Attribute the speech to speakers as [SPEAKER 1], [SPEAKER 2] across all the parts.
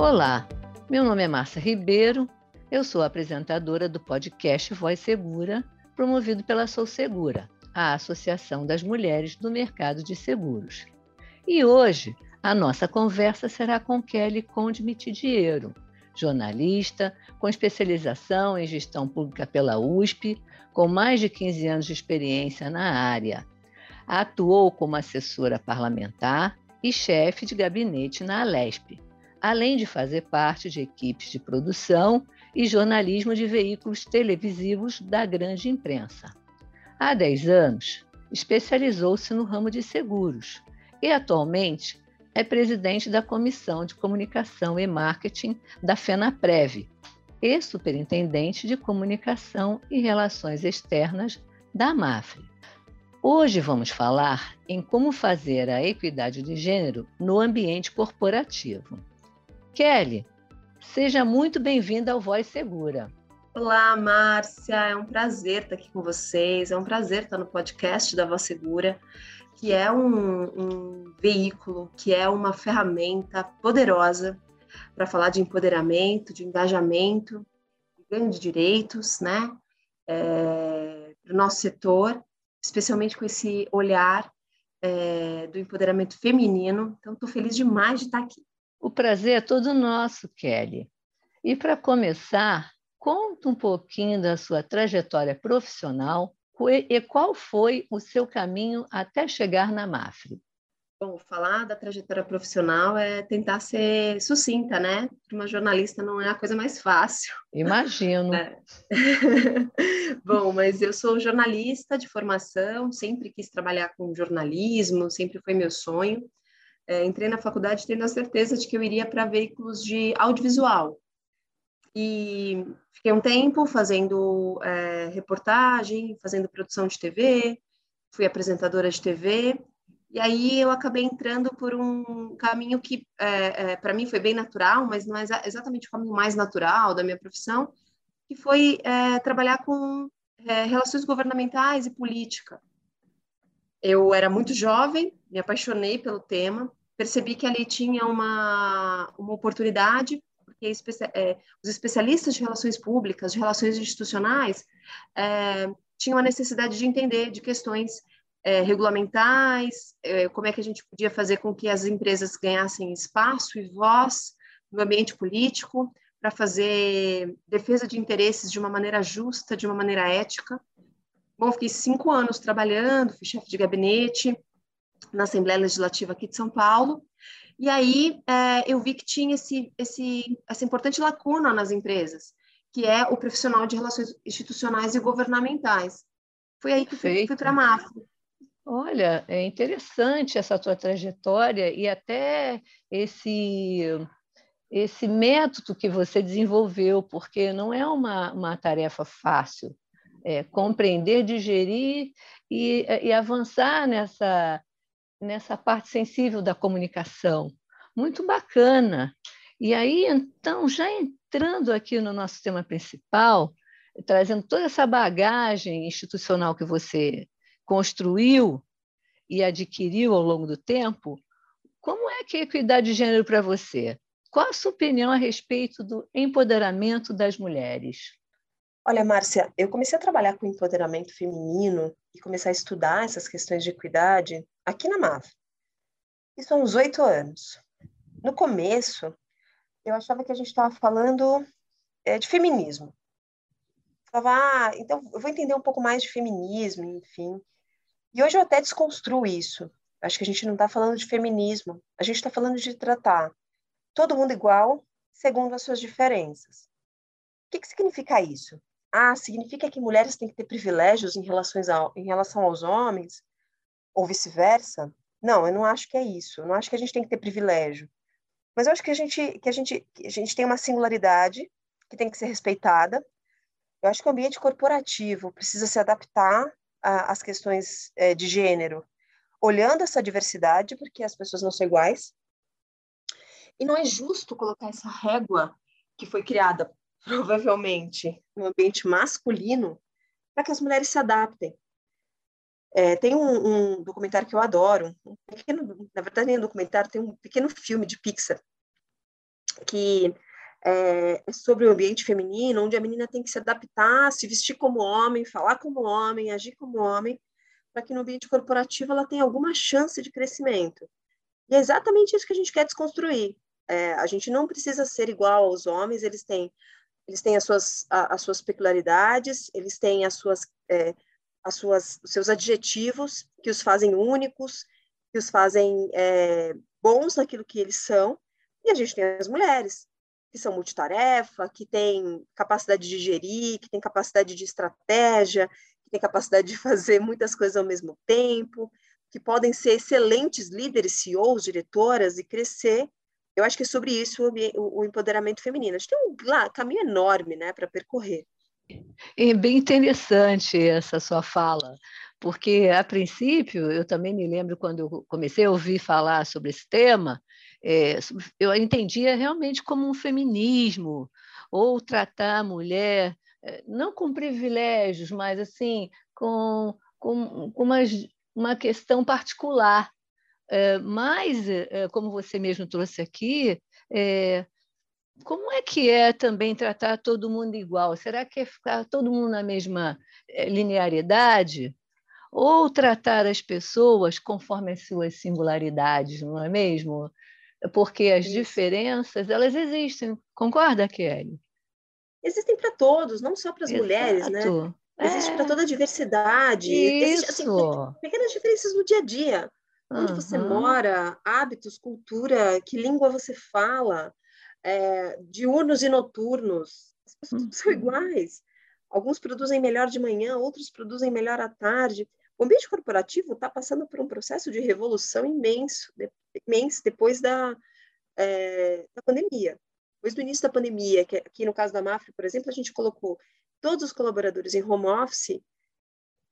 [SPEAKER 1] Olá, meu nome é Márcia Ribeiro, eu sou apresentadora do podcast Voz Segura, promovido pela Sou Segura, a Associação das Mulheres do Mercado de Seguros. E hoje a nossa conversa será com Kelly Conde Mitidiero, jornalista com especialização em gestão pública pela USP, com mais de 15 anos de experiência na área. Atuou como assessora parlamentar e chefe de gabinete na Alesp, além de fazer parte de equipes de produção e jornalismo de veículos televisivos da grande imprensa. Há 10 anos, especializou-se no ramo de seguros e atualmente é presidente da Comissão de Comunicação e Marketing da FENAPREV e superintendente de Comunicação e Relações Externas da MAFRE. Hoje vamos falar em como fazer a equidade de gênero no ambiente corporativo. Kelly, seja muito bem-vinda ao Voz Segura.
[SPEAKER 2] Olá, Márcia, é um prazer estar aqui com vocês, é um prazer estar no podcast da Voz Segura, que é um, um veículo, que é uma ferramenta poderosa para falar de empoderamento, de engajamento, de ganho de direitos, né, é, para o nosso setor, especialmente com esse olhar é, do empoderamento feminino. Então, estou feliz demais de estar aqui.
[SPEAKER 1] O prazer é todo nosso, Kelly. E para começar, conta um pouquinho da sua trajetória profissional e qual foi o seu caminho até chegar na Mafre.
[SPEAKER 2] Bom, falar da trajetória profissional é tentar ser sucinta, né? Para uma jornalista não é a coisa mais fácil.
[SPEAKER 1] Imagino. É.
[SPEAKER 2] Bom, mas eu sou jornalista de formação, sempre quis trabalhar com jornalismo, sempre foi meu sonho. É, entrei na faculdade tendo a certeza de que eu iria para veículos de audiovisual. E fiquei um tempo fazendo é, reportagem, fazendo produção de TV, fui apresentadora de TV e aí eu acabei entrando por um caminho que, é, é, para mim, foi bem natural, mas não é exatamente o caminho mais natural da minha profissão, que foi é, trabalhar com é, relações governamentais e política. Eu era muito jovem, me apaixonei pelo tema, percebi que ali tinha uma, uma oportunidade, porque é, os especialistas de relações públicas, de relações institucionais, é, tinham a necessidade de entender de questões é, regulamentais, é, como é que a gente podia fazer com que as empresas ganhassem espaço e voz no ambiente político para fazer defesa de interesses de uma maneira justa, de uma maneira ética. Bom, fiquei cinco anos trabalhando, fui chefe de gabinete na Assembleia Legislativa aqui de São Paulo, e aí é, eu vi que tinha esse, esse, essa importante lacuna nas empresas, que é o profissional de relações institucionais e governamentais. Foi aí que fui, fui para a MAFRE.
[SPEAKER 1] Olha, é interessante essa tua trajetória e até esse esse método que você desenvolveu, porque não é uma, uma tarefa fácil. É, compreender, digerir e, e avançar nessa, nessa parte sensível da comunicação. Muito bacana. E aí, então, já entrando aqui no nosso tema principal, trazendo toda essa bagagem institucional que você construiu e adquiriu ao longo do tempo, como é que é equidade de gênero para você? Qual a sua opinião a respeito do empoderamento das mulheres?
[SPEAKER 2] Olha, Márcia, eu comecei a trabalhar com empoderamento feminino e comecei a estudar essas questões de equidade aqui na MAV. Isso há uns oito anos. No começo, eu achava que a gente estava falando é, de feminismo. Falava, ah, então eu vou entender um pouco mais de feminismo, enfim. E hoje eu até desconstruo isso. Acho que a gente não está falando de feminismo, a gente está falando de tratar todo mundo igual, segundo as suas diferenças. O que, que significa isso? Ah, significa que mulheres têm que ter privilégios em, relações em relação aos homens? Ou vice-versa? Não, eu não acho que é isso. Eu não acho que a gente tem que ter privilégio. Mas eu acho que a gente, que a gente, que a gente tem uma singularidade que tem que ser respeitada. Eu acho que o ambiente corporativo precisa se adaptar às questões é, de gênero, olhando essa diversidade, porque as pessoas não são iguais. E não é justo colocar essa régua que foi criada provavelmente no ambiente masculino para que as mulheres se adaptem. É, tem um, um, documentário que eu adoro, um pequeno, na verdade nem um documentário, tem um pequeno filme de Pixar que é, é sobre o ambiente feminino, onde a menina tem que se adaptar, se vestir como homem, falar como homem, agir como homem, para que no ambiente corporativo ela tenha alguma chance de crescimento. E é exatamente isso que a gente quer desconstruir. É, a gente não precisa ser igual aos homens, eles têm, eles têm as, suas, a, as suas peculiaridades, eles têm as suas, é, as suas, os seus adjetivos que os fazem únicos, que os fazem é, bons naquilo que eles são, e a gente tem as mulheres, que são multitarefa, que têm capacidade de gerir, que têm capacidade de estratégia, que têm capacidade de fazer muitas coisas ao mesmo tempo, que podem ser excelentes líderes, CEOs, diretoras e crescer. Eu acho que é sobre isso o, empoderamento feminino. A gente tem um caminho enorme né, para percorrer.
[SPEAKER 1] É bem interessante essa sua fala, porque, a princípio, eu também me lembro quando eu comecei a ouvir falar sobre esse tema, é, eu entendia realmente como um feminismo, ou tratar a mulher, é, não com privilégios, mas assim, com, com, com uma, uma questão particular. É, mas, é, como você mesmo trouxe aqui, é, como é que é também tratar todo mundo igual? Será que é ficar todo mundo na mesma é, linearidade? Ou tratar as pessoas conforme as suas singularidades, não é mesmo? Porque as Isso. diferenças, elas existem. Concorda, Kelly?
[SPEAKER 2] Existem para todos, não só para as mulheres, né? Existe é. para toda a diversidade. Existe, assim, pequenas diferenças no dia a dia. Onde uhum. você mora, hábitos, cultura, que língua você fala, é, diurnos e noturnos. As pessoas uhum. são iguais. Alguns produzem melhor de manhã, outros produzem melhor à tarde. O ambiente corporativo está passando por um processo de revolução imenso, de, imenso depois da, é, da pandemia. Depois do início da pandemia, que aqui no caso da Mafra, por exemplo, a gente colocou todos os colaboradores em home office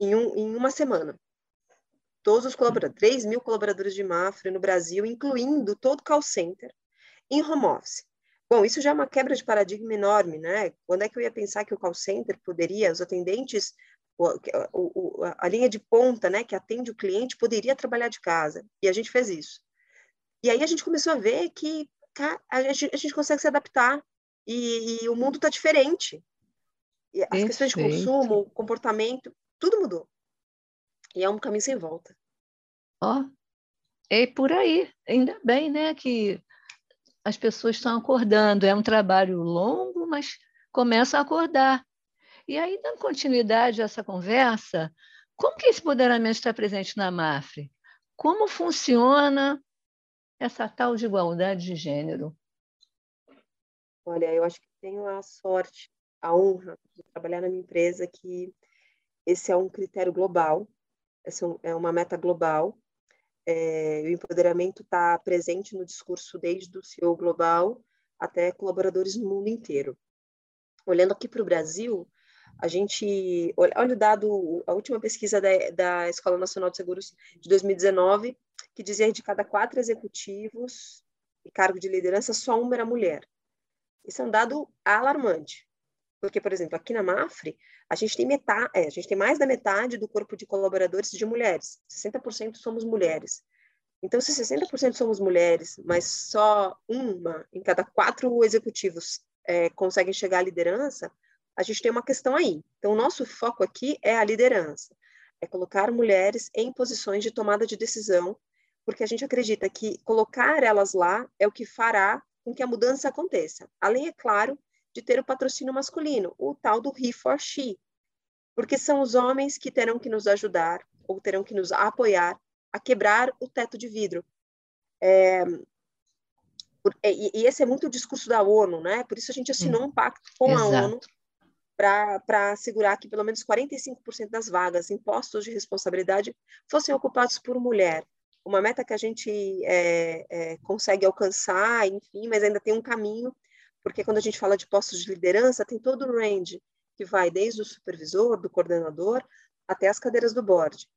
[SPEAKER 2] em, um, em uma semana. Todos os colaboradores, 3 mil colaboradores de Mafra no Brasil, incluindo todo o call center, em home office. Bom, isso já é uma quebra de paradigma enorme, né? Quando é que eu ia pensar que o call center poderia, os atendentes o, o, a linha de ponta, né, que atende o cliente, poderia trabalhar de casa. E a gente fez isso. E aí a gente começou a ver que a gente, a gente consegue se adaptar e, e o mundo está diferente. E as Perfeito. questões de consumo, comportamento, tudo mudou. E é um caminho sem volta.
[SPEAKER 1] Ó, oh, é por aí. Ainda bem, né, que as pessoas estão acordando. É um trabalho longo, mas começam a acordar. E aí, dando continuidade a essa conversa, como que esse empoderamento está presente na MAFRE? Como funciona essa tal de igualdade de gênero?
[SPEAKER 2] Olha, eu acho que tenho a sorte, a honra de trabalhar na minha empresa que esse é um critério global, essa é uma meta global. É, o empoderamento está presente no discurso desde o CEO global até colaboradores no mundo inteiro. Olhando aqui para o Brasil, a gente, olha o dado, a última pesquisa da, da Escola Nacional de Seguros de 2019, que dizia que de cada quatro executivos e cargo de liderança, só uma era mulher. Isso é um dado alarmante. Porque, por exemplo, aqui na Mafre, a gente tem metade, é, a gente tem mais da metade do corpo de colaboradores de mulheres. 60% somos mulheres. Então, se 60% somos mulheres, mas só uma em cada quatro executivos é, conseguem chegar à liderança, a gente tem uma questão aí. Então, o nosso foco aqui é a liderança, é colocar mulheres em posições de tomada de decisão, porque a gente acredita que colocar elas lá é o que fará com que a mudança aconteça. Além, é claro, de ter o patrocínio masculino, o tal do he for she, porque são os homens que terão que nos ajudar ou terão que nos apoiar a quebrar o teto de vidro. É, e, esse é muito o discurso da ONU, né? Por isso a gente assinou um pacto com Exato. a ONU para assegurar que pelo menos 45% das vagas em postos de responsabilidade fossem ocupados por mulher. Uma meta que a gente é, é, consegue alcançar, enfim, mas ainda tem um caminho, porque quando a gente fala de postos de liderança, tem todo o range, que vai desde o supervisor, do coordenador, até as cadeiras do board.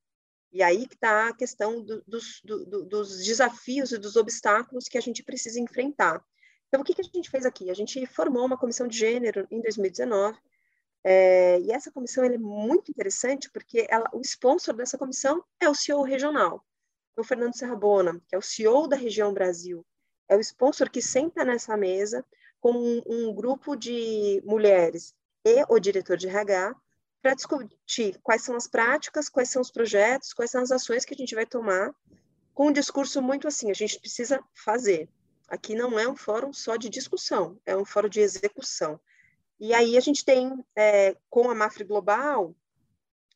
[SPEAKER 2] E aí que está a questão do, dos, do, dos desafios e dos obstáculos que a gente precisa enfrentar. Então, o que, que a gente fez aqui? A gente formou uma comissão de gênero em 2019, é, e essa comissão é muito interessante porque ela, o sponsor dessa comissão é o CEO regional, o Fernando Serrabona, que é o CEO da região Brasil. é o sponsor que senta nessa mesa com um, um grupo de mulheres e o diretor de RH para discutir quais são as práticas, quais são os projetos, quais são as ações que a gente vai tomar, com um discurso muito assim, a gente precisa fazer. Aqui não é um fórum só de discussão, é um fórum de execução. E aí a gente tem, é, com a Mafre Global,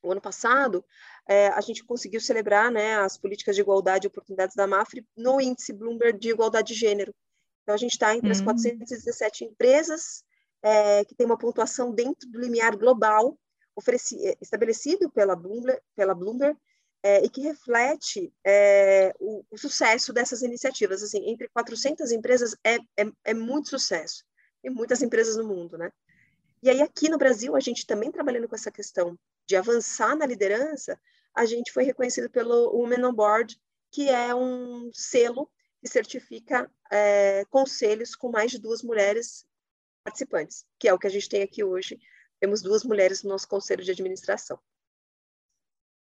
[SPEAKER 2] o ano passado, é, a gente conseguiu celebrar né, as políticas de igualdade e oportunidades da Mafre no índice Bloomberg de igualdade de gênero. Então, a gente está entre as 417 hum. empresas é, que tem uma pontuação dentro do limiar global é, estabelecido pela Bloomberg, pela Bloomberg é, e que reflete é, o, o, sucesso dessas iniciativas. Assim, entre 400 empresas é, é, é, muito sucesso. Tem muitas empresas no mundo, né? E aí, aqui no Brasil, a gente também trabalhando com essa questão de avançar na liderança, a gente foi reconhecido pelo Women on Board, que é um selo que certifica é, conselhos com mais de duas mulheres participantes, que é o que a gente tem aqui hoje. Temos duas mulheres no nosso conselho de administração.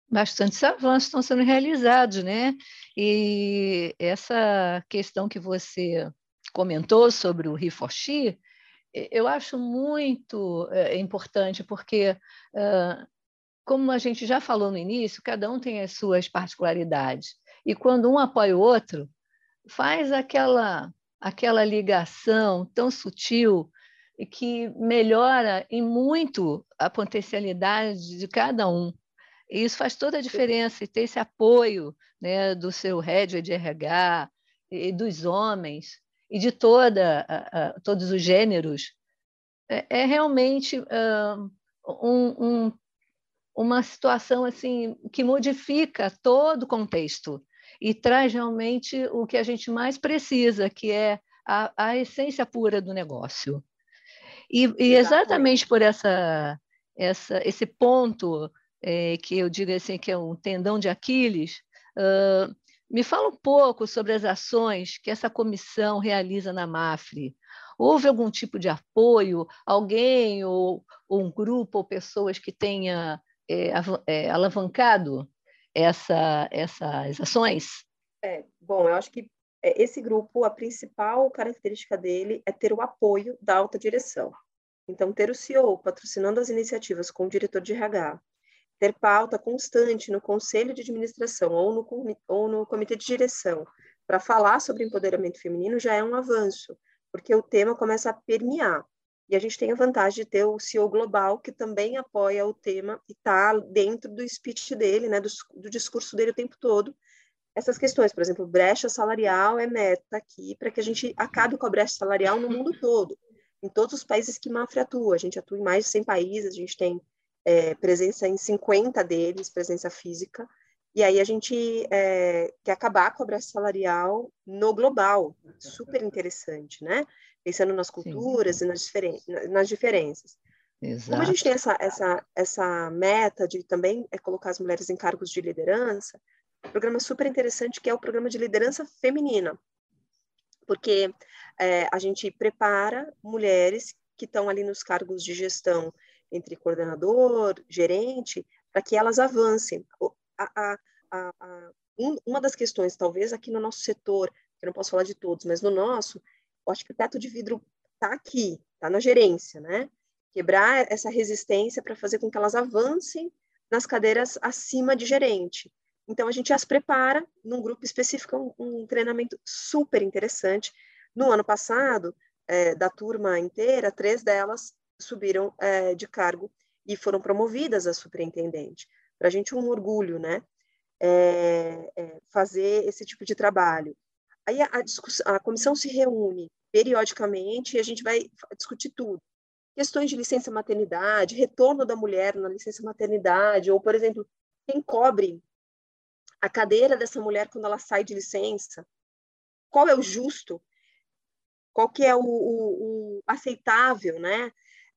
[SPEAKER 1] Bastantes avanços estão sendo realizados, né? E essa questão que você comentou sobre o ReForShe, eu acho muito é, importante, porque como a gente já falou no início, cada um tem as suas particularidades. E quando um apoia o outro, faz aquela, aquela ligação tão sutil e que melhora em muito a potencialidade de cada um. E isso faz toda a diferença, e ter esse apoio né, do seu head de RH, e dos homens, e de toda, todos os gêneros, é, é realmente uh, um, um uma situação assim que modifica todo o contexto e traz realmente o que a gente mais precisa, que é a, a essência pura do negócio. E, e exatamente por essa, essa, esse ponto é, que eu digo assim que é um tendão de Aquiles, uh, me fala um pouco sobre as ações que essa comissão realiza na MAFRE. Houve algum tipo de apoio? Alguém ou, ou um grupo ou pessoas que tenha é, é, alavancado essa, essas ações?
[SPEAKER 2] É, bom, eu acho que é, esse grupo, a principal característica dele é ter o apoio da alta direção. Então, ter o CEO patrocinando as iniciativas com o diretor de RH, ter pauta constante no conselho de administração ou no, ou no comitê de direção para falar sobre empoderamento feminino já é um avanço, porque o tema começa a permear. E a gente tem a vantagem de ter o CEO global, que também apoia o tema e está dentro do speech dele, né, do, do, discurso dele o tempo todo. Essas questões, por exemplo, brecha salarial é meta aqui para que a gente acabe com a brecha salarial no mundo todo, em todos os países que Mafra atua. A gente atua em mais de 100 países, a gente tem é, presença em 50 deles, presença física, e aí a gente é, quer acabar com a brecha salarial no global, super interessante, né? pensando nas culturas Sim. e nas, diferen nas diferenças. Exato. Como a gente tem essa, essa, essa meta de também é colocar as mulheres em cargos de liderança, um programa super interessante que é o programa de liderança feminina, porque é, a gente prepara mulheres que estão ali nos cargos de gestão entre coordenador, gerente, para que elas avancem. A, a, a, um, uma das questões, talvez aqui no nosso setor, eu não posso falar de todos, mas no nosso, eu acho que o teto de vidro está aqui, está na gerência, né? Quebrar essa resistência para fazer com que elas avancem nas cadeiras acima de gerente. Então, a gente as prepara num grupo específico, um, um treinamento super interessante. No ano passado, é, da turma inteira, três delas subiram é, de cargo e foram promovidas a superintendente. Para a gente, um orgulho, né? É, é, fazer esse tipo de trabalho. Aí a, a, a comissão se reúne periodicamente e a gente vai discutir tudo. Questões de licença maternidade, retorno da mulher na licença maternidade, ou, por exemplo, quem cobre a cadeira dessa mulher quando ela sai de licença, qual é o justo, qual que é o, o, o aceitável, né?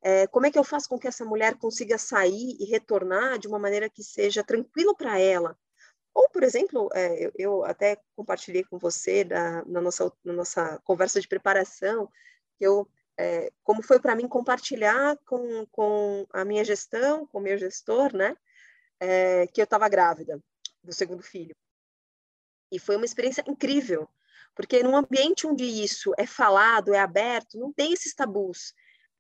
[SPEAKER 2] É, como é que eu faço com que essa mulher consiga sair e retornar de uma maneira que seja tranquilo para ela, ou, por exemplo, é, eu, eu, até compartilhei com você da, na, nossa, na nossa conversa de preparação, que eu, é, como foi para mim compartilhar com, com a minha gestão, com o meu gestor, né, que eu estava grávida do segundo filho. E foi uma experiência incrível, Porque num ambiente onde isso é falado, é aberto, não tem esses tabus.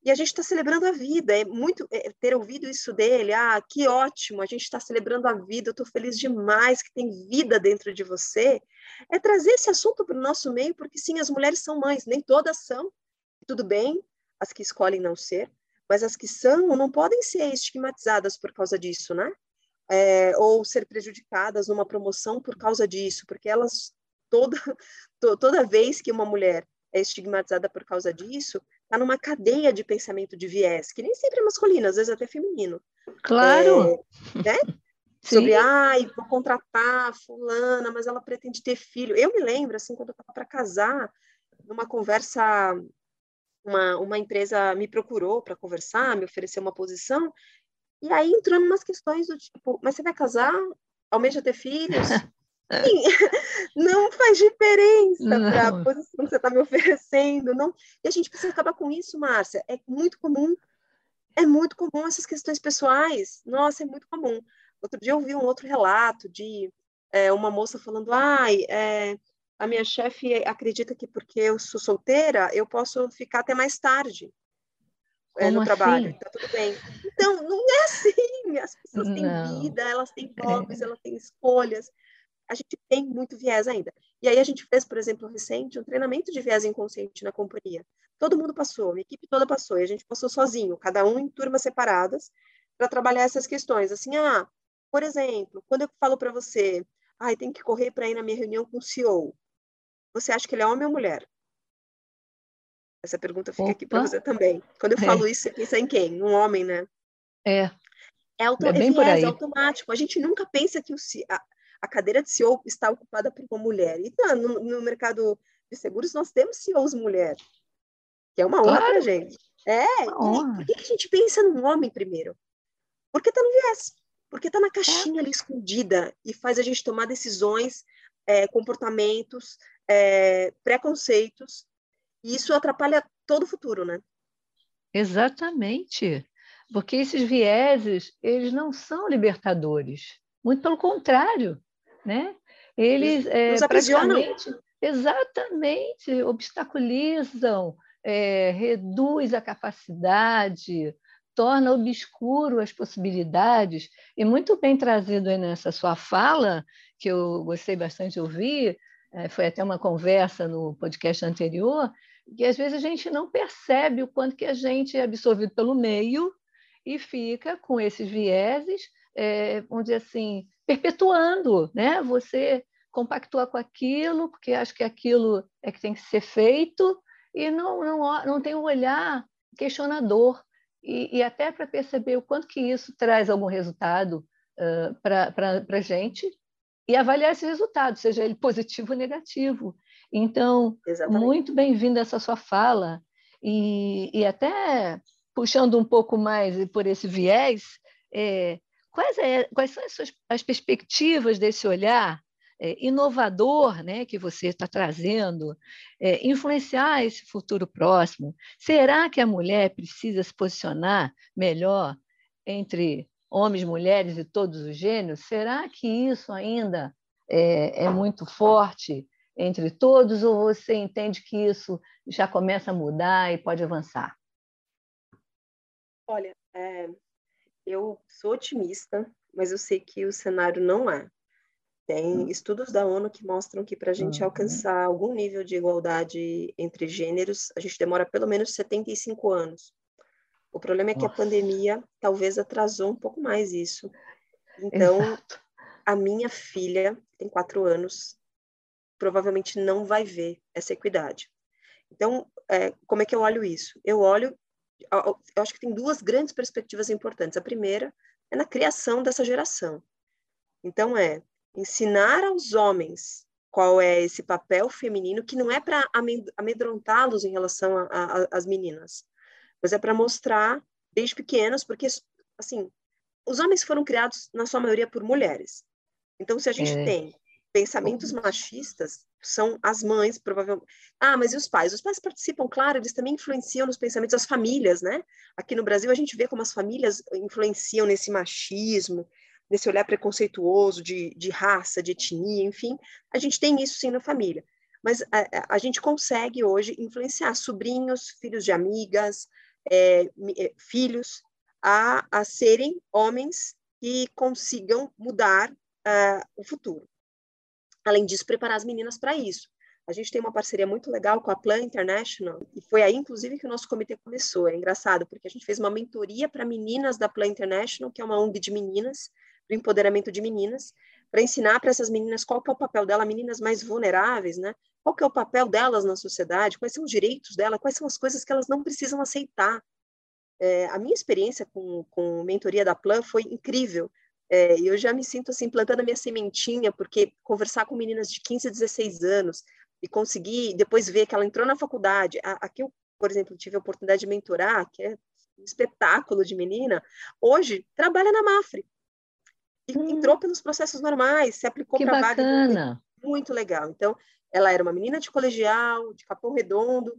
[SPEAKER 2] E a gente está celebrando a vida. É muito é, ter ouvido isso dele. Ah, que ótimo! A gente está celebrando a vida. Eu estou feliz demais que tem vida dentro de você. É trazer esse assunto para o nosso meio, porque sim, as mulheres são mães. Nem todas são. Tudo bem, as que escolhem não ser, mas as que são não podem ser estigmatizadas por causa disso, né? É, ou ser prejudicadas numa promoção por causa disso, porque elas toda toda vez que uma mulher é estigmatizada por causa disso, está numa cadeia de pensamento de viés, que nem sempre é masculino, às vezes até feminino.
[SPEAKER 1] Claro!
[SPEAKER 2] É, né? Sobre, ai, vou contratar fulana, mas ela pretende ter filho. Eu me lembro, assim, quando eu estava para casar, numa conversa, uma, uma empresa me procurou para conversar, me ofereceu uma posição, e aí entrou umas questões do tipo, mas você vai casar? Almeja ter filhos? Sim, não faz diferença para a posição que você está me oferecendo. Não. E a gente precisa acabar com isso, Márcia. É muito comum. É muito comum essas questões pessoais. Nossa, é muito comum. Outro dia eu vi um outro relato de é, uma moça falando: ai, é, a minha chefe acredita que porque eu sou solteira, eu posso ficar até mais tarde é, no assim? trabalho. Tá tudo bem. Então, não é assim. As pessoas têm não. vida, elas têm hobbies, é. elas têm escolhas a gente tem muito viés ainda. E aí a gente fez, por exemplo, recente, um treinamento de viés inconsciente na companhia. Todo mundo passou, a equipe toda passou, e a gente passou sozinho, cada um em turmas separadas, para trabalhar essas questões. Assim, ah, por exemplo, quando eu falo para você, ah, tem que correr para ir na minha reunião com o CEO, você acha que ele é homem ou mulher? Essa pergunta fica Opa. aqui para você também. Quando eu é. falo isso, você pensa em quem? Um homem, né?
[SPEAKER 1] É.
[SPEAKER 2] É, auto... é, é viés, automático. A gente nunca pensa que o, a cadeira de CEO está ocupada por uma mulher. E no, no mercado de seguros nós temos CEOs mulher, que é uma honra claro. para a gente. É, por que a gente pensa num homem primeiro? Porque está no viés, porque está na caixinha ali escondida e faz a gente tomar decisões, é, comportamentos, é, preconceitos, e isso atrapalha todo o futuro, né?
[SPEAKER 1] Exatamente, porque esses vieses, eles não são libertadores, muito pelo contrário, né? Eles é, praticamente, exatamente, obstaculizam, é, reduz a capacidade, torna obscuro as possibilidades, e muito bem trazido aí nessa sua fala, que eu gostei bastante de ouvir, é, foi até uma conversa no podcast anterior, que às vezes a gente não percebe o quanto que a gente é absorvido pelo meio e fica com esses vieses, é, vamos dizer assim, perpetuando, né? Você compactua com aquilo, porque acha que aquilo é que tem que ser feito, e não, não, não tem um olhar questionador, e, e até para perceber o quanto que isso traz algum resultado uh, para a gente, e avaliar esse resultado, seja ele positivo ou negativo. Então, Exatamente. muito bem-vinda essa sua fala, e, e até puxando um pouco mais por esse viés, é, Quais, é, quais são as, suas, as perspectivas desse olhar é, inovador né, que você está trazendo, é, influenciar esse futuro próximo? Será que a mulher precisa se posicionar melhor entre homens, mulheres e todos os gêneros? Será que isso ainda é, é muito forte entre todos ou você entende que isso já começa a mudar e pode avançar?
[SPEAKER 2] Olha, é, eu sou otimista, mas eu sei que o cenário não é. Tem uhum. estudos da ONU que mostram que para a gente uhum. alcançar algum nível de igualdade entre gêneros, a gente demora pelo menos 75 anos. O problema é que Nossa. a pandemia talvez atrasou um pouco mais isso. Então, Exato. a minha filha, tem quatro anos, provavelmente não vai ver essa equidade. Então, é, como é que eu olho isso? Eu olho eu acho que tem duas grandes perspectivas importantes. A primeira é na criação dessa geração. Então, é ensinar aos homens qual é esse papel feminino, que não é para amedrontá-los em relação às meninas, mas é para mostrar desde pequenos, porque, assim, os homens foram criados, na sua maioria, por mulheres. Então, se a gente é. tem pensamentos machistas, são as mães, provavelmente. Ah, mas e os pais? Os pais participam, claro, eles também influenciam nos pensamentos das famílias, né? Aqui no Brasil a gente vê como as famílias influenciam nesse machismo, nesse olhar preconceituoso de, de raça, de etnia, enfim. A gente tem isso sim na família. mas a, a gente consegue hoje influenciar sobrinhos, filhos de amigas, é, é, filhos, a, a serem homens que consigam mudar uh, o futuro. Além disso, preparar as meninas para isso. A gente tem uma parceria muito legal com a Plan International, e foi aí, inclusive, que o nosso comitê começou. É engraçado, porque a gente fez uma mentoria para meninas da Plan International, que é uma ONG de meninas, do empoderamento de meninas, para ensinar para essas meninas qual que é o papel dela, meninas mais vulneráveis, né? Qual que é o papel delas na sociedade, quais são os direitos dela, quais são as coisas que elas não precisam aceitar. É, a minha experiência com, com mentoria da Plan foi incrível, é, eu já me sinto assim, plantando a minha sementinha, porque conversar com meninas de 15 a 16 anos e conseguir depois ver que ela entrou na faculdade, aqui eu, por exemplo, tive a oportunidade de mentorar, que é um espetáculo de menina, hoje trabalha na Mafre. E hum. entrou pelos processos normais, se aplicou para vaga. Muito legal. Então, ela era uma menina de colegial, de Capão Redondo,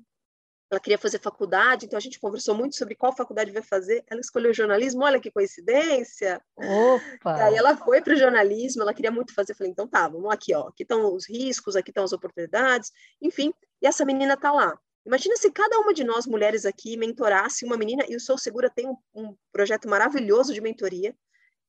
[SPEAKER 2] ela queria fazer faculdade, então a gente conversou muito sobre qual faculdade vai fazer. Ela escolheu jornalismo, olha que coincidência.
[SPEAKER 1] Opa!
[SPEAKER 2] E aí ela foi para o jornalismo, ela queria muito fazer. Eu falei, então tá, vamos aqui, ó. Aqui estão os riscos, aqui estão as oportunidades, enfim. E essa menina tá lá. Imagina se cada uma de nós, mulheres aqui, mentorasse uma menina, e o Sou Segura tem um, um projeto maravilhoso de mentoria,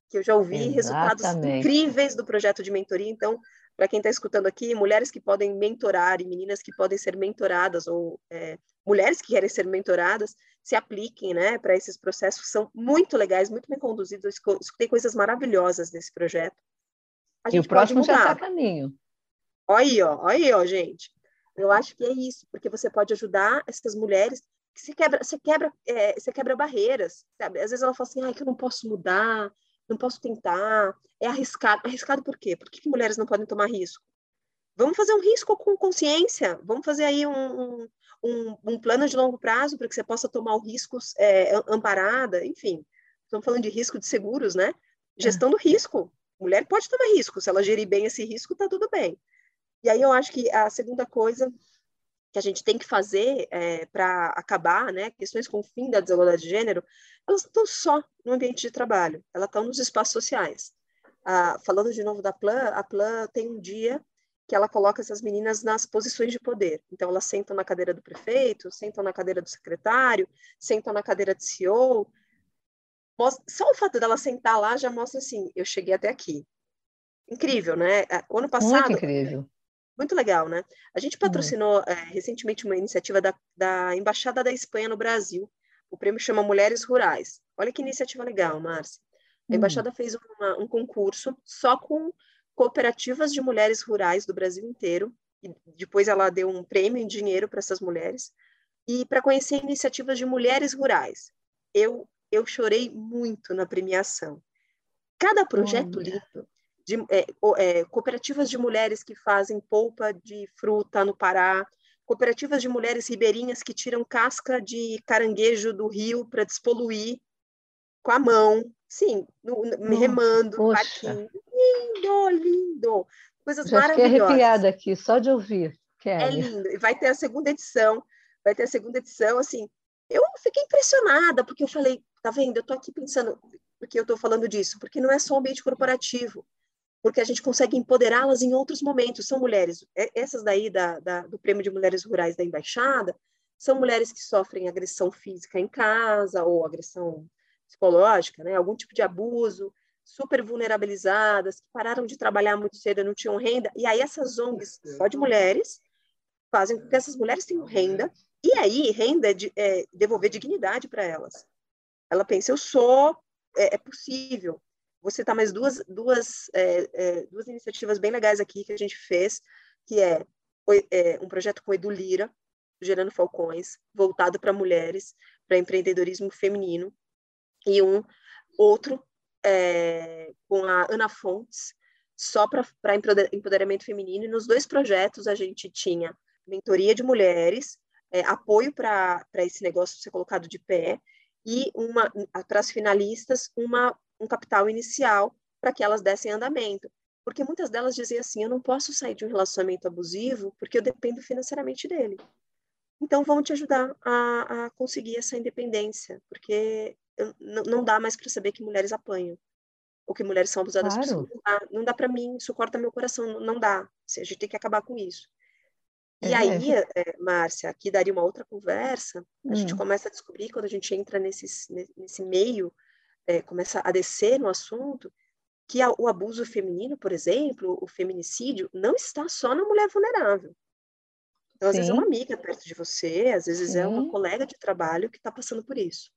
[SPEAKER 2] que eu já ouvi Exatamente. resultados incríveis do projeto de mentoria. Então, para quem está escutando aqui, mulheres que podem mentorar e meninas que podem ser mentoradas ou é, mulheres que querem ser mentoradas se apliquem, né, para esses processos são muito legais, muito bem conduzidos. Eu escutei coisas maravilhosas nesse projeto.
[SPEAKER 1] e o próximo já está a caminho.
[SPEAKER 2] Olha aí, ó, olha aí, ó, gente. Eu acho que é isso, porque você pode ajudar essas mulheres que se quebra, você quebra, é, você quebra barreiras, sabe? Às vezes ela fala assim, ai, que eu não posso mudar, não posso tentar, é arriscado. Arriscado por quê? Por que, que mulheres não podem tomar risco? Vamos fazer um risco com consciência, vamos fazer aí um, um, um plano de longo prazo para que você possa tomar o risco é, amparada, enfim. Estamos falando de risco de seguros, né? Gestão do risco. Mulher pode tomar risco, se ela gerir bem esse risco, tá tudo bem. E aí eu acho que a segunda coisa que a gente tem que fazer é, para acabar, né, questões com o fim da desigualdade de gênero, elas não estão só no ambiente de trabalho, elas estão nos espaços sociais. Ah, falando de novo da Plan, a Plan tem um dia que ela coloca essas meninas nas posições de poder. Então, elas sentam na cadeira do prefeito, sentam na cadeira do secretário, sentam na cadeira de CEO. Só o fato dela sentar lá já mostra assim, eu cheguei até aqui. Incrível, né? O ano passado...
[SPEAKER 1] Muito incrível.
[SPEAKER 2] Muito legal, né? A gente patrocinou é, recentemente uma iniciativa da, da Embaixada da Espanha no Brasil. O prêmio chama Mulheres Rurais. Olha que iniciativa legal, Márcia. A hum. Embaixada fez uma, um concurso só com cooperativas de mulheres rurais do Brasil inteiro. E depois ela deu um prêmio em dinheiro para essas mulheres. E para conhecer iniciativas de mulheres rurais. Eu, eu chorei muito na premiação. Cada projeto Olha. lindo de é, é, cooperativas de mulheres que fazem polpa de fruta no Pará, cooperativas de mulheres ribeirinhas que tiram casca de caranguejo do rio para despoluir com a mão, sim, no, no, remando, barquinho. Lindo, lindo. Coisas Já maravilhosas.
[SPEAKER 1] Fiquei arrepiada aqui, só de ouvir.
[SPEAKER 2] Kelly. É lindo. E vai ter a segunda edição, vai ter a segunda edição, assim, eu fiquei impressionada, porque eu falei, tá vendo, eu tô aqui pensando, porque eu tô falando disso, porque não é só o ambiente corporativo, porque a gente consegue empoderá-las em outros momentos. São mulheres, é, essas daí da, da, do Prêmio de Mulheres Rurais da Embaixada, são mulheres que sofrem agressão física em casa ou agressão psicológica, né? algum tipo de abuso, super vulnerabilizadas, que pararam de trabalhar muito cedo, não tinham renda, e aí essas ONGs só de mulheres fazem com que essas mulheres tenham renda, e aí renda é, de, é devolver dignidade para elas. Ela pensa, eu sou, é, é possível, Vou citar mais duas, duas, é, é, duas iniciativas bem legais aqui que a gente fez, que é, é um projeto com Edu Lira, Gerando Falcões, voltado para mulheres, para empreendedorismo feminino, e um outro é, com a Ana Fontes, só para empoderamento feminino. E nos dois projetos a gente tinha mentoria de mulheres, é, apoio para esse negócio ser colocado de pé, e uma para as finalistas uma um capital inicial para que elas dessem andamento. Porque muitas delas diziam assim: eu não posso sair de um relacionamento abusivo porque eu dependo financeiramente dele. Então, vamos te ajudar a, a conseguir essa independência, porque não dá mais para saber que mulheres apanham ou que mulheres são abusadas claro. por Não dá, dá para mim, isso corta meu coração, não dá. Assim, a gente tem que acabar com isso. E é. aí, é, Márcia, aqui daria uma outra conversa. A hum. gente começa a descobrir, quando a gente entra nesse, nesse meio, é, começa a descer no assunto, que a, o abuso feminino, por exemplo, o feminicídio, não está só na mulher vulnerável. Então, às Sim. vezes é uma amiga perto de você, às vezes Sim. é uma colega de trabalho que está passando por isso.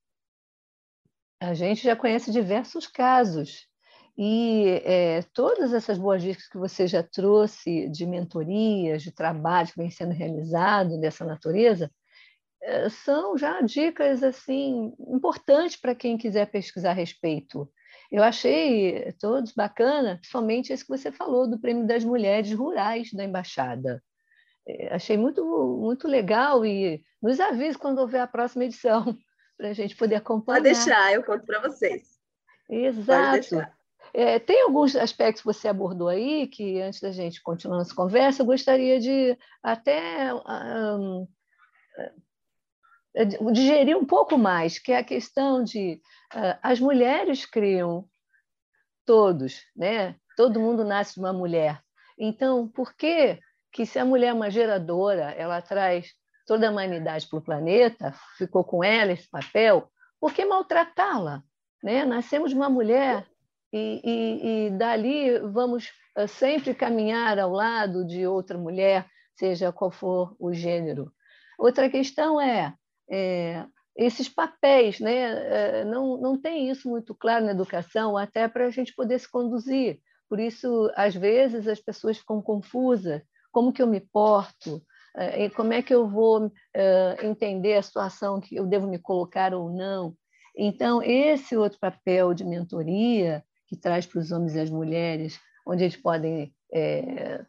[SPEAKER 1] A gente já conhece diversos casos. E é, todas essas boas dicas que você já trouxe de mentorias, de trabalho que vem sendo realizado dessa natureza, são já dicas assim importantes para quem quiser pesquisar a respeito. Eu achei todos bacana, principalmente esse que você falou do Prêmio das Mulheres Rurais da Embaixada. É, achei muito, muito legal e nos avise quando houver a próxima edição, para a gente poder acompanhar.
[SPEAKER 2] Pode deixar, eu conto para vocês.
[SPEAKER 1] Exato. É, tem alguns aspectos que você abordou aí, que antes da gente continuar nossa conversa, eu gostaria de até um, digerir um pouco mais, que é a questão de uh, as mulheres criam todos, né? Todo mundo nasce de uma mulher. Então, por que que se a mulher é uma geradora, ela traz toda a humanidade para o planeta, ficou com ela esse papel, por que maltratá-la? Né? Nascemos de uma mulher e, e, e, dali vamos eh, sempre caminhar ao lado de outra mulher, seja qual for o gênero. Outra questão é, é esses papéis, né? Eh, não, não tem isso muito claro na educação, até para a gente poder se conduzir. Por isso, às vezes, as pessoas ficam confusas. Como que eu me porto? Eh, como é que eu vou entender a situação que eu devo me colocar ou não? Então, esse outro papel de mentoria, que traz para os homens e as mulheres, onde eles podem é,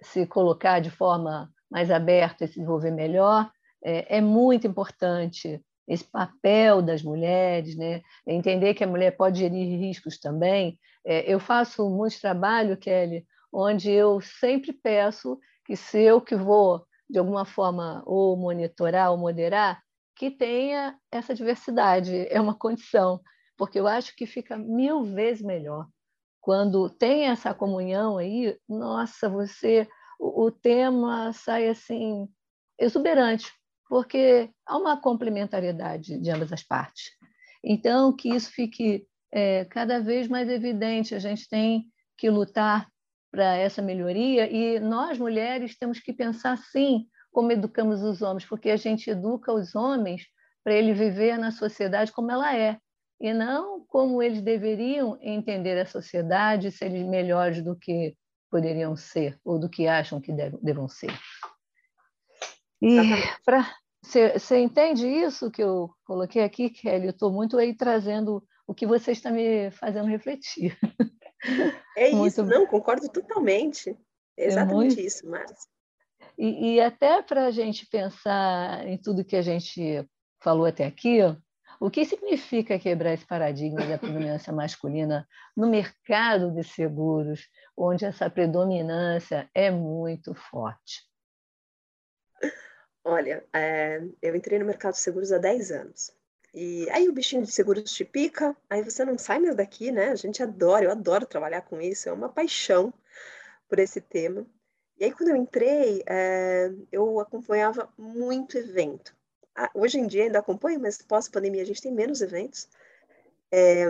[SPEAKER 1] se colocar de forma mais aberta e se desenvolver melhor, é, é muito importante esse papel das mulheres, né? entender que a mulher pode gerir riscos também. É, eu faço muito trabalho, Kelly, onde eu sempre peço que se eu que vou, de alguma forma, ou monitorar ou moderar, que tenha essa diversidade, é uma condição porque eu acho que fica mil vezes melhor quando tem essa comunhão aí. Nossa, você o, o tema sai assim exuberante, porque há uma complementariedade de ambas as partes. Então, que isso fique é, cada vez mais evidente, a gente tem que lutar para essa melhoria e nós, mulheres, temos que pensar, sim, como educamos os homens, porque a gente educa os homens para ele viver na sociedade como ela é, e não como eles deveriam entender a sociedade, eles melhores do que poderiam ser ou do que acham que devam ser. E para você entende isso que eu coloquei aqui, Kelly? Eu estou muito aí trazendo o que você está me fazendo refletir.
[SPEAKER 2] É muito... isso, não, concordo totalmente. É exatamente é muito... isso, Márcia.
[SPEAKER 1] E, e até para a gente pensar em tudo que a gente falou até aqui, o que significa quebrar esse paradigma da predominância masculina no mercado de seguros, onde essa predominância é muito forte?
[SPEAKER 2] Olha, é, eu entrei no mercado de seguros há 10 anos. E aí o bichinho de seguros te pica, aí você não sai mais daqui, né? A gente adora, eu adoro trabalhar com isso, é uma paixão por esse tema. E aí quando eu entrei, é, eu acompanhava muito evento. Ah, hoje em dia ainda acompanho, mas pós-pandemia a gente tem menos eventos. É,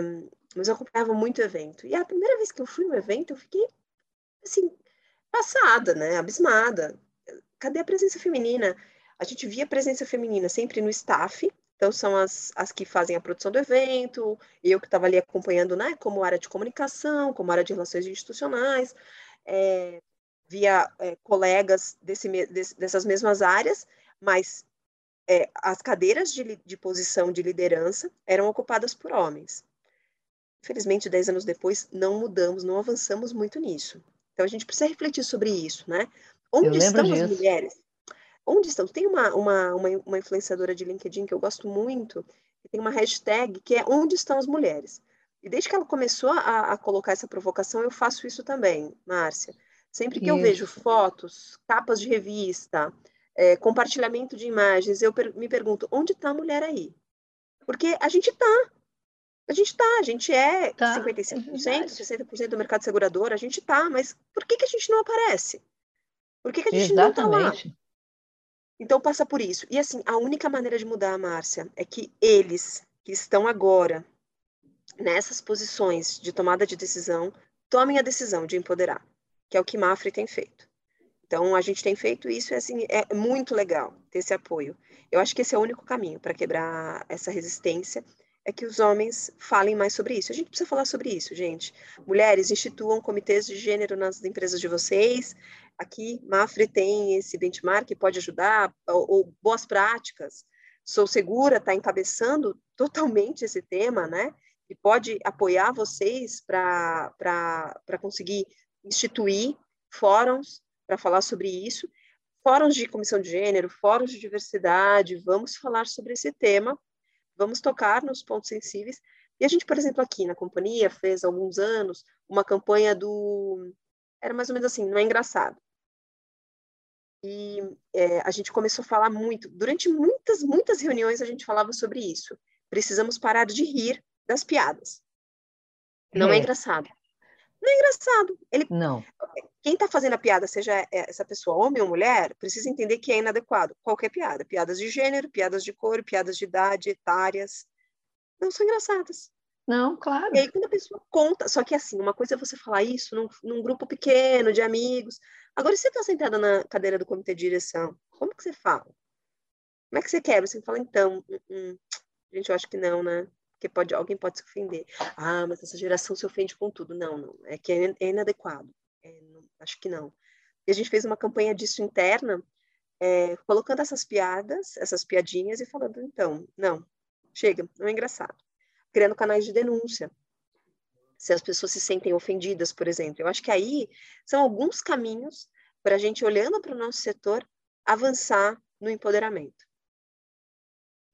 [SPEAKER 2] mas eu acompanhava muito evento. E a primeira vez que eu fui no evento, eu fiquei, assim, passada, né? Abismada. Cadê a presença feminina? A gente via presença feminina sempre no staff, então são as, as que fazem a produção do evento, eu que estava ali acompanhando, né, como área de comunicação, como área de relações institucionais, é, via é, colegas desse, desse, dessas mesmas áreas, mas é, as cadeiras de, de posição de liderança eram ocupadas por homens. Infelizmente, dez anos depois, não mudamos, não avançamos muito nisso. Então, a gente precisa refletir sobre isso, né? Onde estão disso. as mulheres? Onde estão? Tem uma, uma, uma, uma, influenciadora de LinkedIn que eu gosto muito, que tem uma hashtag que é Onde estão as mulheres? E desde que ela começou a, a colocar essa provocação, eu faço isso também, Márcia. Sempre que isso. eu vejo fotos, capas de revista, é, compartilhamento de imagens, eu per me pergunto, onde está a mulher aí? Porque a gente está. A gente está, a gente é tá, 55%, é 60% do mercado segurador, a gente está, mas por que, que a gente não aparece? Por que, que a gente Exatamente. não está lá? Então passa por isso. E assim, a única maneira de mudar, Márcia, é que eles que estão agora nessas posições de tomada de decisão tomem a decisão de empoderar, que é o que Mafre tem feito. Então a gente tem feito isso e assim é muito legal ter esse apoio. Eu acho que esse é o único caminho para quebrar essa resistência é que os homens falem mais sobre isso. A gente precisa falar sobre isso, gente. Mulheres, instituam comitês de gênero nas empresas de vocês. Aqui, Mafre tem esse benchmark que pode ajudar, ou, ou boas práticas. Sou Segura está encabeçando totalmente esse tema, né? E pode apoiar vocês para conseguir instituir fóruns para falar sobre isso. Fóruns de comissão de gênero, fóruns de diversidade, vamos falar sobre esse tema vamos tocar nos pontos sensíveis. E a gente, por exemplo, aqui na companhia, fez há alguns anos uma campanha do. Era mais ou menos assim, não é engraçado. E é, a gente começou a falar muito, durante muitas, muitas reuniões a gente falava sobre isso. Precisamos parar de rir das piadas. Não é, é engraçado. Não é engraçado. Ele,
[SPEAKER 1] não.
[SPEAKER 2] Quem está fazendo a piada, seja essa pessoa homem ou mulher, precisa entender que é inadequado. Qualquer piada. Piadas de gênero, piadas de cor, piadas de idade, etárias. Não são engraçadas.
[SPEAKER 1] Não, claro.
[SPEAKER 2] E aí, quando a pessoa conta, só que assim, uma coisa é você falar isso num, num grupo pequeno de amigos. Agora, se você está sentada na cadeira do comitê de direção, como que você fala? Como é que você quer? Você fala, então, hum, hum. gente, eu acho que não, né? Porque pode, alguém pode se ofender. Ah, mas essa geração se ofende com tudo. Não, não. É que é, é inadequado. É, não, acho que não. E a gente fez uma campanha disso interna, é, colocando essas piadas, essas piadinhas e falando, então, não, chega, não é engraçado. Criando canais de denúncia. Se as pessoas se sentem ofendidas, por exemplo. Eu acho que aí são alguns caminhos para a gente, olhando para o nosso setor, avançar no empoderamento.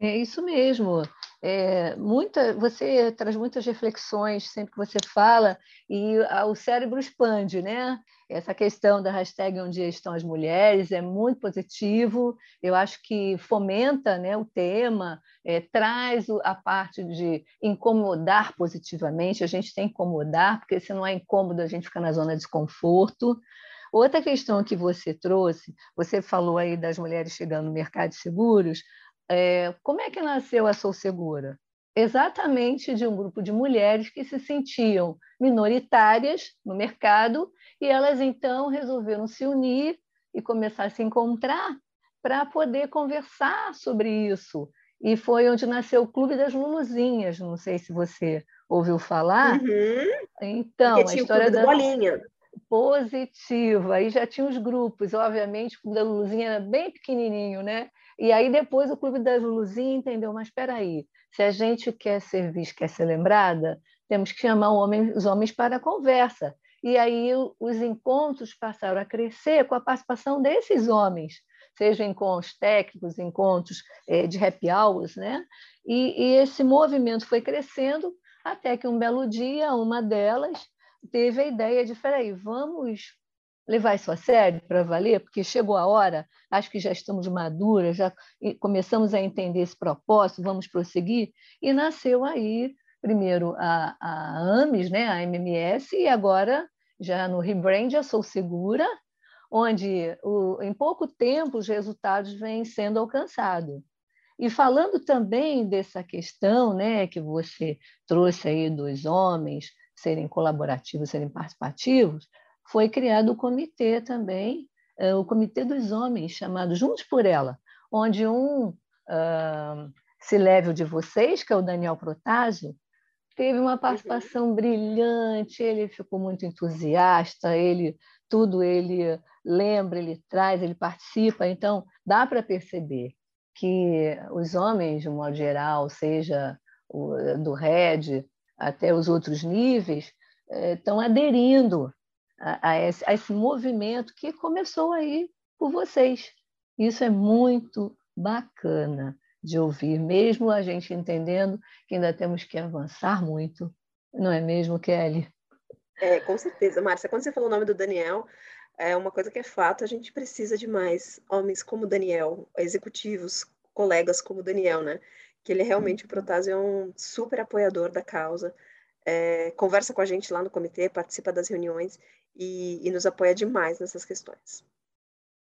[SPEAKER 1] É isso mesmo. É, muita, você traz muitas reflexões sempre que você fala e a, o cérebro expande, né? Essa questão da hashtag Onde Estão as Mulheres é muito positivo, eu acho que fomenta né, o tema, é, traz a parte de incomodar positivamente, a gente tem que incomodar, porque se não é incômodo, a gente fica na zona de desconforto. Outra questão que você trouxe, você falou aí das mulheres chegando no mercado de seguros, é, como é que nasceu a Sou Segura? Exatamente de um grupo de mulheres que se sentiam minoritárias no mercado e elas então resolveram se unir e começar a se encontrar para poder conversar sobre isso. E foi onde nasceu o Clube das Luluzinhas, não sei se você ouviu falar.
[SPEAKER 2] Uhum.
[SPEAKER 1] Então, Porque
[SPEAKER 2] a história da bolinha
[SPEAKER 1] positiva. Aí já tinha os grupos, obviamente, o Clube da Luluzinha era bem pequenininho, né? E aí depois o Clube da Luluzinha entendeu, mas espera aí, se a gente quer ser vista, quer ser lembrada, temos que chamar homem, os homens para a conversa. E aí os encontros passaram a crescer com a participação desses homens, sejam encontros técnicos, encontros é, de happy hours, né? E, e esse movimento foi crescendo até que um belo dia uma delas teve a ideia de, peraí, vamos levar isso a sério para valer, porque chegou a hora, acho que já estamos maduras, já começamos a entender esse propósito, vamos prosseguir, e nasceu aí, primeiro, a, a AMES, né, a MMS, e agora, já no rebrand, a Sou Segura, onde o, em pouco tempo os resultados vêm sendo alcançados. E falando também dessa questão né, que você trouxe aí dos homens serem colaborativos, serem participativos, foi criado o comitê também, é, o Comitê dos Homens, chamado Juntos por Ela, onde um uh, se leve de vocês, que é o Daniel Protásio, teve uma participação uhum. brilhante, ele ficou muito entusiasta, ele tudo ele lembra, ele traz, ele participa, então dá para perceber que os homens, de um modo geral, seja o, do RED até os outros níveis, estão aderindo a, esse, a esse movimento que começou aí por vocês. Isso é muito bacana de ouvir, mesmo a gente entendendo que ainda temos que avançar muito, não é mesmo, Kelly?
[SPEAKER 2] É, com certeza, Márcia. Quando você falou o nome do Daniel, é uma coisa que é fato, a gente precisa de mais homens como Daniel, executivos, colegas como Daniel, né? Que ele realmente, o Protásio, é um super apoiador da causa, é, conversa com a gente lá no comitê, participa das reuniões e, e nos apoia demais nessas questões.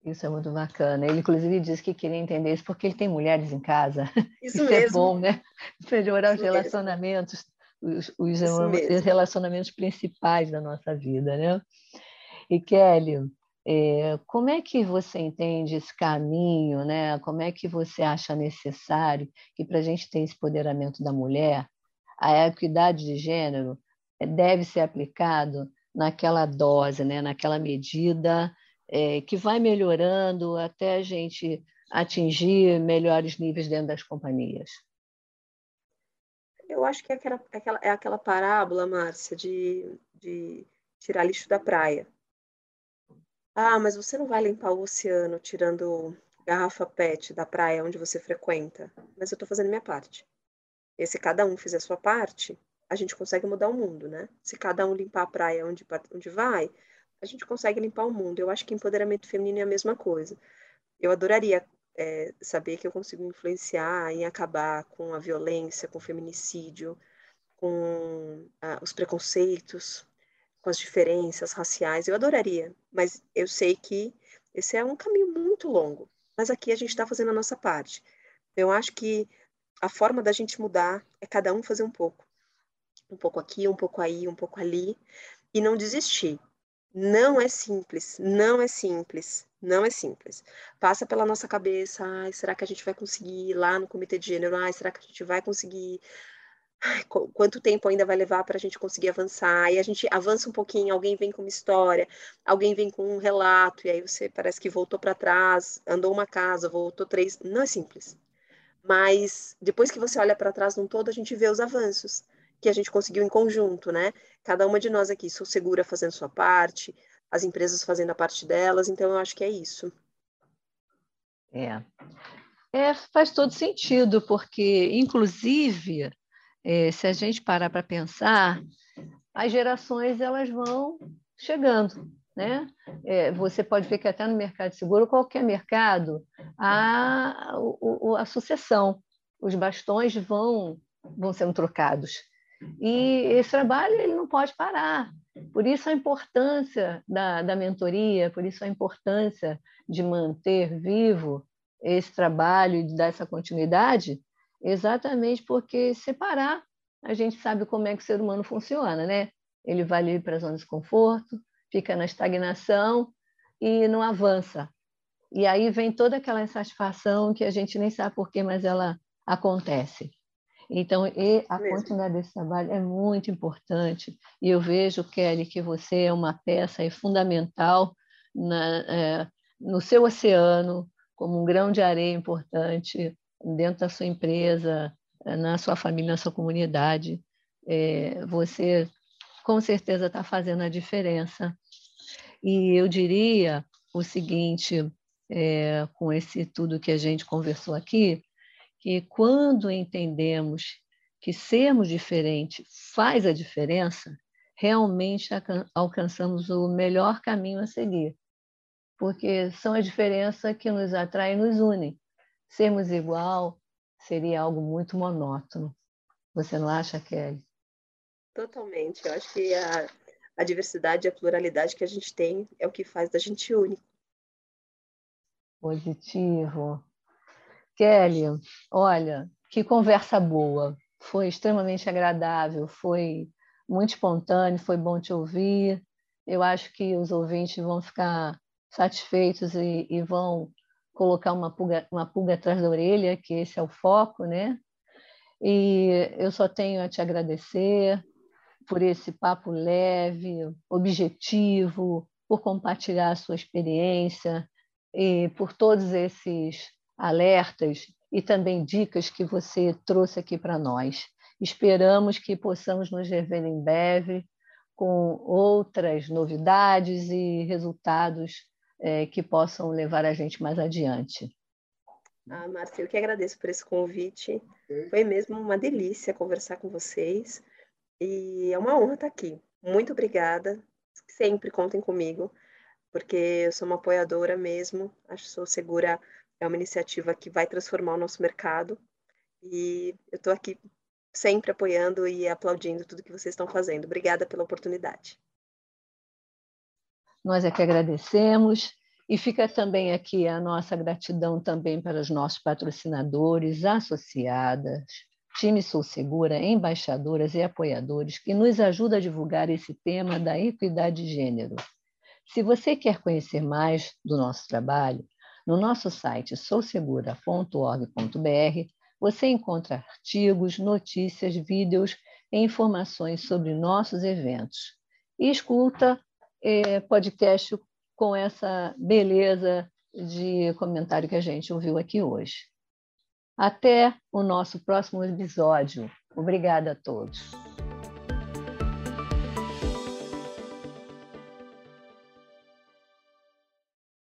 [SPEAKER 1] Isso é muito bacana. Ele, inclusive, disse que queria entender isso porque ele tem mulheres em casa.
[SPEAKER 2] Isso, isso é mesmo.
[SPEAKER 1] é bom, né? Melhorar isso os relacionamentos, os, os, os, relacionamentos principais da nossa vida, né? E Kelly, é, como é que você entende esse caminho, né? Como é que você acha necessário que para a gente ter esse empoderamento da mulher, a equidade de gênero deve ser aplicado naquela dose, né? Naquela medida é, que vai melhorando até a gente atingir melhores níveis dentro das companhias?
[SPEAKER 2] Eu acho que é aquela, aquela, é aquela parábola, Márcia, de, de tirar lixo da praia. Ah, mas você não vai limpar o oceano tirando garrafa PET da praia onde você frequenta. Mas eu estou fazendo minha parte. E se cada um fizer a sua parte, a gente consegue mudar o mundo, né? Se cada um limpar a praia onde, onde vai, a gente consegue limpar o mundo. Eu acho que empoderamento feminino é a mesma coisa. Eu adoraria é, saber que eu consigo influenciar em acabar com a violência, com o feminicídio, com ah, os preconceitos, com as diferenças raciais. Eu adoraria, mas eu sei que esse é um caminho muito longo. Mas aqui a gente está fazendo a nossa parte. Eu acho que a forma da gente mudar é cada um fazer um pouco. Um pouco aqui, um pouco aí, um pouco ali. E não desistir. Não é simples, não é simples, não é simples. Passa pela nossa cabeça, ai, será que a gente vai conseguir ir lá no comitê de gênero? Ai, será que a gente vai conseguir? Ai, quanto tempo ainda vai levar para a gente conseguir avançar? E a gente avança um pouquinho, alguém vem com uma história, alguém vem com um relato, e aí você parece que voltou para trás, andou uma casa, voltou três. Não é simples. Mas depois que você olha para trás num todo, a gente vê os avanços que a gente conseguiu em conjunto, né? Cada uma de nós aqui, sou segura fazendo sua parte, as empresas fazendo a parte delas, então eu acho que é isso.
[SPEAKER 1] É. é faz todo sentido, porque, inclusive, é, se a gente parar para pensar, as gerações elas vão chegando, né? É, você pode ver que até no mercado seguro, qualquer mercado, há a, a sucessão, os bastões vão, vão sendo trocados. E esse trabalho ele não pode parar. Por isso a importância da, da mentoria, por isso a importância de manter vivo esse trabalho e de dar essa continuidade, exatamente porque separar, a gente sabe como é que o ser humano funciona, né? Ele vai ali para a zona de conforto, fica na estagnação e não avança. E aí vem toda aquela insatisfação que a gente nem sabe por quê, mas ela acontece. Então, a Mesmo. continuidade desse trabalho é muito importante. E eu vejo, Kelly, que você é uma peça fundamental na, é, no seu oceano, como um grão de areia importante dentro da sua empresa, na sua família, na sua comunidade. É, você, com certeza, está fazendo a diferença. E eu diria o seguinte, é, com esse tudo que a gente conversou aqui, que quando entendemos que sermos diferentes faz a diferença, realmente alcançamos o melhor caminho a seguir. Porque são as diferenças que nos atraem e nos unem. Sermos igual seria algo muito monótono. Você não acha, Kelly?
[SPEAKER 2] Totalmente. Eu acho que a, a diversidade e a pluralidade que a gente tem é o que faz da gente único.
[SPEAKER 1] Positivo. Kelly, olha, que conversa boa. Foi extremamente agradável, foi muito espontâneo, foi bom te ouvir. Eu acho que os ouvintes vão ficar satisfeitos e, e vão colocar uma pulga, uma pulga atrás da orelha, que esse é o foco, né? E eu só tenho a te agradecer por esse papo leve, objetivo, por compartilhar a sua experiência e por todos esses alertas e também dicas que você trouxe aqui para nós. Esperamos que possamos nos rever em breve com outras novidades e resultados é, que possam levar a gente mais adiante.
[SPEAKER 2] Ah, Márcia, eu que agradeço por esse convite. Foi mesmo uma delícia conversar com vocês e é uma honra estar aqui. Muito obrigada. Sempre contem comigo, porque eu sou uma apoiadora mesmo. Acho que sou segura é uma iniciativa que vai transformar o nosso mercado e eu estou aqui sempre apoiando e aplaudindo tudo que vocês estão fazendo. Obrigada pela oportunidade.
[SPEAKER 1] Nós é que agradecemos E fica também aqui a nossa gratidão também para os nossos patrocinadores, associadas, time Sou Segura, embaixadoras e apoiadores que nos ajudam a divulgar esse tema da equidade de gênero. Se você quer conhecer mais do nosso trabalho, no nosso site sousegura.org.br você encontra artigos, notícias, vídeos e informações sobre nossos eventos. E escuta eh, podcast com essa beleza de comentário que a gente ouviu aqui hoje. Até o nosso próximo episódio. Obrigada a todos.